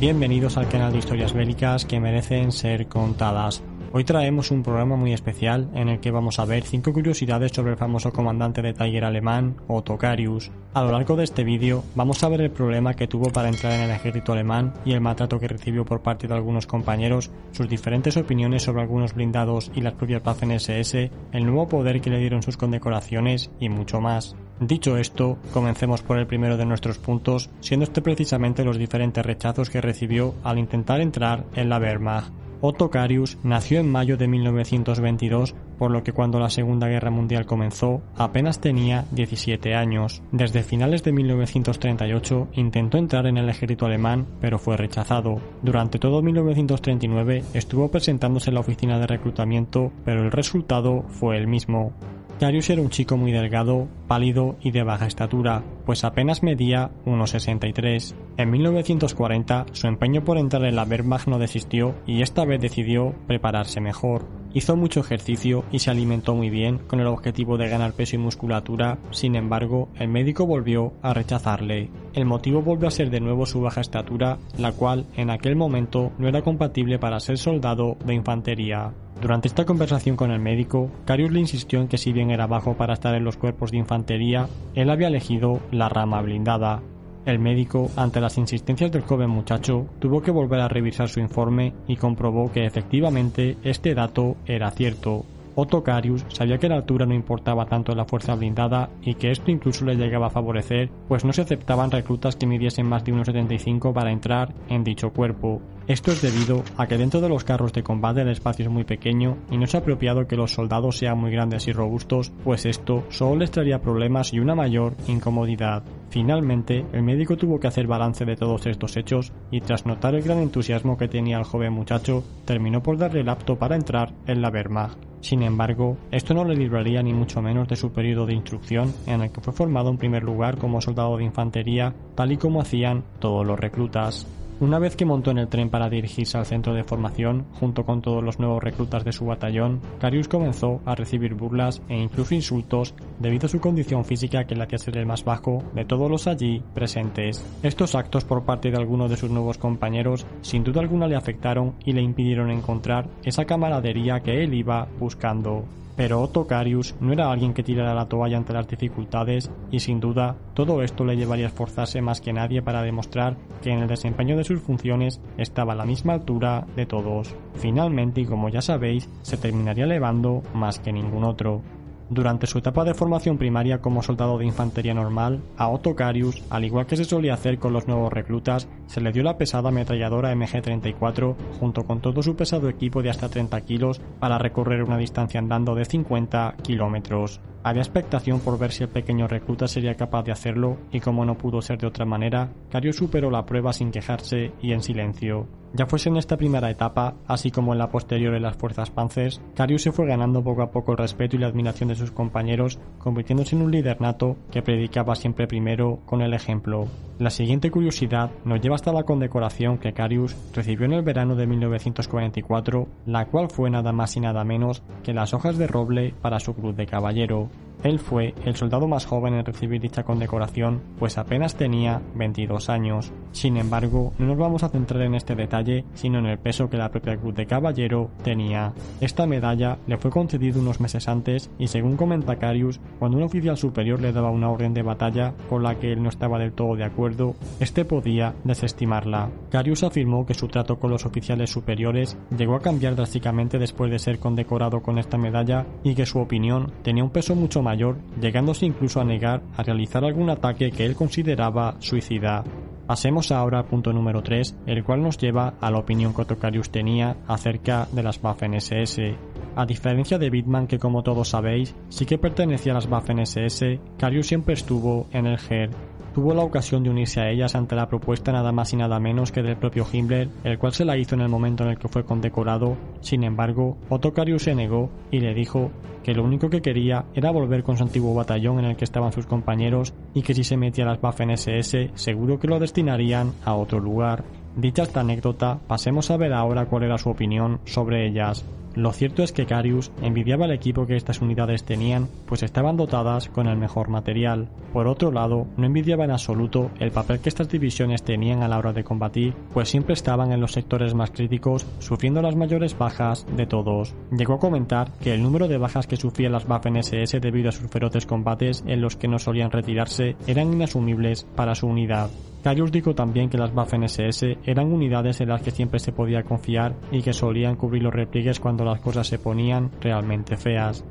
Bienvenidos al canal de historias bélicas que merecen ser contadas. Hoy traemos un programa muy especial en el que vamos a ver 5 curiosidades sobre el famoso comandante de Tiger alemán, Otto Carius. A lo largo de este vídeo vamos a ver el problema que tuvo para entrar en el ejército alemán y el maltrato que recibió por parte de algunos compañeros, sus diferentes opiniones sobre algunos blindados y las propias Waffen SS, el nuevo poder que le dieron sus condecoraciones y mucho más. Dicho esto, comencemos por el primero de nuestros puntos, siendo este precisamente los diferentes rechazos que recibió al intentar entrar en la Wehrmacht. Otto Carius nació en mayo de 1922, por lo que cuando la Segunda Guerra Mundial comenzó apenas tenía 17 años. Desde finales de 1938 intentó entrar en el ejército alemán, pero fue rechazado. Durante todo 1939 estuvo presentándose en la oficina de reclutamiento, pero el resultado fue el mismo. Carius era un chico muy delgado, pálido y de baja estatura, pues apenas medía 1,63. En 1940 su empeño por entrar en la Wehrmacht no desistió y esta vez decidió prepararse mejor. Hizo mucho ejercicio y se alimentó muy bien con el objetivo de ganar peso y musculatura, sin embargo, el médico volvió a rechazarle. El motivo volvió a ser de nuevo su baja estatura, la cual en aquel momento no era compatible para ser soldado de infantería. Durante esta conversación con el médico, Carius le insistió en que si bien era bajo para estar en los cuerpos de infantería, él había elegido la rama blindada. El médico, ante las insistencias del joven muchacho, tuvo que volver a revisar su informe y comprobó que efectivamente este dato era cierto. Otto Carius sabía que la altura no importaba tanto la fuerza blindada y que esto incluso le llegaba a favorecer, pues no se aceptaban reclutas que midiesen más de 1,75 para entrar en dicho cuerpo. Esto es debido a que dentro de los carros de combate el espacio es muy pequeño y no es apropiado que los soldados sean muy grandes y robustos, pues esto solo les traería problemas y una mayor incomodidad. Finalmente, el médico tuvo que hacer balance de todos estos hechos y tras notar el gran entusiasmo que tenía el joven muchacho, terminó por darle el apto para entrar en la Wehrmacht. Sin embargo, esto no le libraría ni mucho menos de su periodo de instrucción, en el que fue formado en primer lugar como soldado de infantería, tal y como hacían todos los reclutas. Una vez que montó en el tren para dirigirse al centro de formación, junto con todos los nuevos reclutas de su batallón, Carius comenzó a recibir burlas e incluso insultos debido a su condición física que le hacía ser el más bajo de todos los allí presentes. Estos actos por parte de algunos de sus nuevos compañeros sin duda alguna le afectaron y le impidieron encontrar esa camaradería que él iba buscando. Pero Otto Carius no era alguien que tirara la toalla ante las dificultades y sin duda todo esto le llevaría a esforzarse más que nadie para demostrar que en el desempeño de sus funciones estaba a la misma altura de todos. Finalmente, y como ya sabéis, se terminaría elevando más que ningún otro. Durante su etapa de formación primaria como soldado de infantería normal, a Otto Carius, al igual que se solía hacer con los nuevos reclutas, se le dio la pesada ametralladora MG-34 junto con todo su pesado equipo de hasta 30 kilos para recorrer una distancia andando de 50 kilómetros. Había expectación por ver si el pequeño recluta sería capaz de hacerlo y como no pudo ser de otra manera, Carius superó la prueba sin quejarse y en silencio. Ya fuese en esta primera etapa, así como en la posterior en las fuerzas Panzers, Carius se fue ganando poco a poco el respeto y la admiración de sus compañeros, convirtiéndose en un líder nato que predicaba siempre primero con el ejemplo. La siguiente curiosidad nos lleva hasta la condecoración que Carius recibió en el verano de 1944, la cual fue nada más y nada menos que las hojas de roble para su cruz de caballero. Él fue el soldado más joven en recibir dicha condecoración, pues apenas tenía 22 años. Sin embargo, no nos vamos a centrar en este detalle, sino en el peso que la propia Cruz de Caballero tenía. Esta medalla le fue concedida unos meses antes y según comenta Carius, cuando un oficial superior le daba una orden de batalla con la que él no estaba del todo de acuerdo, este podía desestimarla. Carius afirmó que su trato con los oficiales superiores llegó a cambiar drásticamente después de ser condecorado con esta medalla y que su opinión tenía un peso mucho mayor llegándose incluso a negar a realizar algún ataque que él consideraba suicida. Pasemos ahora al punto número 3, el cual nos lleva a la opinión que Otokarius tenía acerca de las Waffen SS. A diferencia de Bitman, que como todos sabéis, sí que pertenecía a las Waffen SS, Carius siempre estuvo en el GER. Tuvo la ocasión de unirse a ellas ante la propuesta nada más y nada menos que del propio Himmler, el cual se la hizo en el momento en el que fue condecorado. Sin embargo, Otto Carius se negó y le dijo que lo único que quería era volver con su antiguo batallón en el que estaban sus compañeros y que si se metía a las Waffen SS seguro que lo destinarían a otro lugar. Dicha esta anécdota, pasemos a ver ahora cuál era su opinión sobre ellas. Lo cierto es que Carius envidiaba el equipo que estas unidades tenían, pues estaban dotadas con el mejor material. Por otro lado, no envidiaba en absoluto el papel que estas divisiones tenían a la hora de combatir, pues siempre estaban en los sectores más críticos, sufriendo las mayores bajas de todos. Llegó a comentar que el número de bajas que sufrían las Waffen SS debido a sus feroces combates en los que no solían retirarse eran inasumibles para su unidad. Carius dijo también que las Waffen SS eran unidades en las que siempre se podía confiar y que solían cubrir los repliegues cuando las cosas se ponían realmente feas.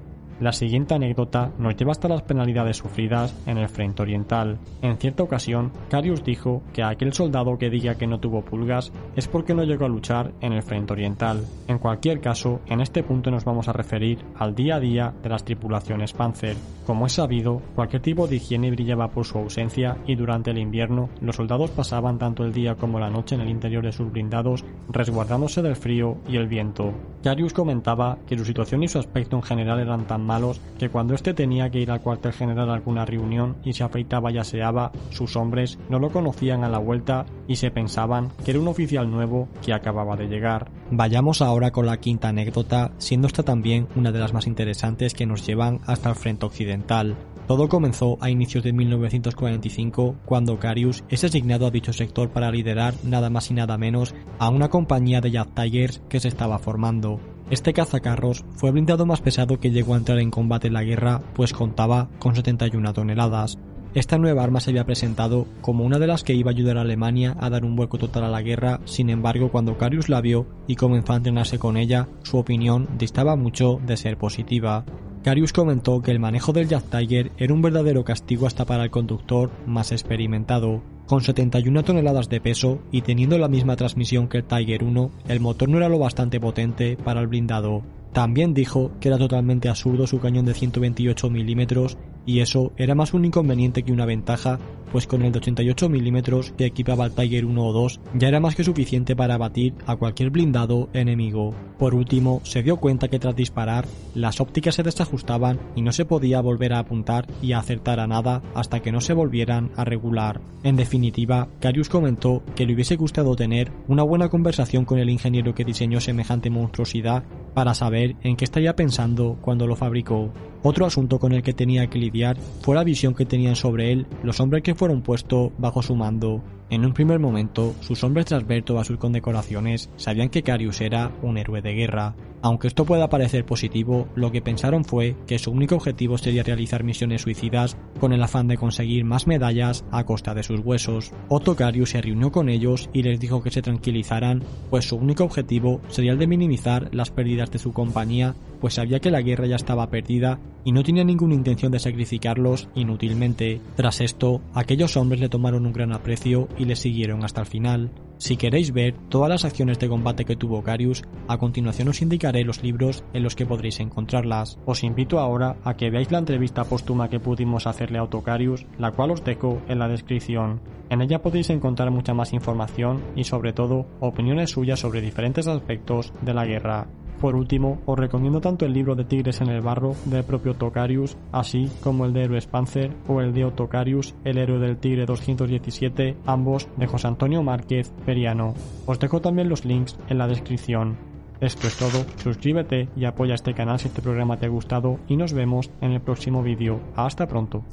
La siguiente anécdota nos lleva hasta las penalidades sufridas en el frente oriental. En cierta ocasión, Carius dijo que aquel soldado que diga que no tuvo pulgas es porque no llegó a luchar en el frente oriental. En cualquier caso, en este punto nos vamos a referir al día a día de las tripulaciones Panzer. Como es sabido, cualquier tipo de higiene brillaba por su ausencia y durante el invierno los soldados pasaban tanto el día como la noche en el interior de sus blindados resguardándose del frío y el viento. Carius comentaba que su situación y su aspecto en general eran tan que cuando éste tenía que ir al cuartel general a alguna reunión y se afeitaba y aseaba, sus hombres no lo conocían a la vuelta y se pensaban que era un oficial nuevo que acababa de llegar. Vayamos ahora con la quinta anécdota, siendo esta también una de las más interesantes que nos llevan hasta el frente occidental. Todo comenzó a inicios de 1945 cuando Carius es asignado a dicho sector para liderar nada más y nada menos a una compañía de Jet Tigers que se estaba formando. Este cazacarros fue el blindado más pesado que llegó a entrar en combate en la guerra, pues contaba con 71 toneladas. Esta nueva arma se había presentado como una de las que iba a ayudar a Alemania a dar un vuelco total a la guerra, sin embargo cuando Carius la vio y comenzó a entrenarse con ella, su opinión distaba mucho de ser positiva. Carius comentó que el manejo del Jet Tiger era un verdadero castigo hasta para el conductor más experimentado. Con 71 toneladas de peso y teniendo la misma transmisión que el Tiger 1, el motor no era lo bastante potente para el blindado. También dijo que era totalmente absurdo su cañón de 128 milímetros y eso era más un inconveniente que una ventaja, pues con el de 88 milímetros que equipaba el Tiger 1 o 2 ya era más que suficiente para abatir a cualquier blindado enemigo. Por último, se dio cuenta que tras disparar, las ópticas se desajustaban y no se podía volver a apuntar y a acertar a nada hasta que no se volvieran a regular. En definitiva, Carius comentó que le hubiese gustado tener una buena conversación con el ingeniero que diseñó semejante monstruosidad para saber en qué estaría pensando cuando lo fabricó. Otro asunto con el que tenía que lidiar fue la visión que tenían sobre él los hombres que fueron puestos bajo su mando. En un primer momento, sus hombres tras ver todas sus condecoraciones sabían que Carius era un héroe de guerra. Aunque esto pueda parecer positivo, lo que pensaron fue que su único objetivo sería realizar misiones suicidas con el afán de conseguir más medallas a costa de sus huesos. Otto Carius se reunió con ellos y les dijo que se tranquilizaran, pues su único objetivo sería el de minimizar las pérdidas de su compañía, pues sabía que la guerra ya estaba perdida y no tenía ninguna intención de sacrificarlos inútilmente. Tras esto, aquellos hombres le tomaron un gran aprecio y le siguieron hasta el final. Si queréis ver todas las acciones de combate que tuvo Carius, a continuación os indicaré los libros en los que podréis encontrarlas. Os invito ahora a que veáis la entrevista póstuma que pudimos hacerle a Otto Carius, la cual os dejo en la descripción. En ella podéis encontrar mucha más información y sobre todo opiniones suyas sobre diferentes aspectos de la guerra. Por último, os recomiendo tanto el libro de Tigres en el Barro del propio Tocarius, así como el de Héroes Panzer o el de Otocarius, el héroe del Tigre 217, ambos de José Antonio Márquez Periano. Os dejo también los links en la descripción. Esto es todo, suscríbete y apoya este canal si este programa te ha gustado y nos vemos en el próximo vídeo. Hasta pronto.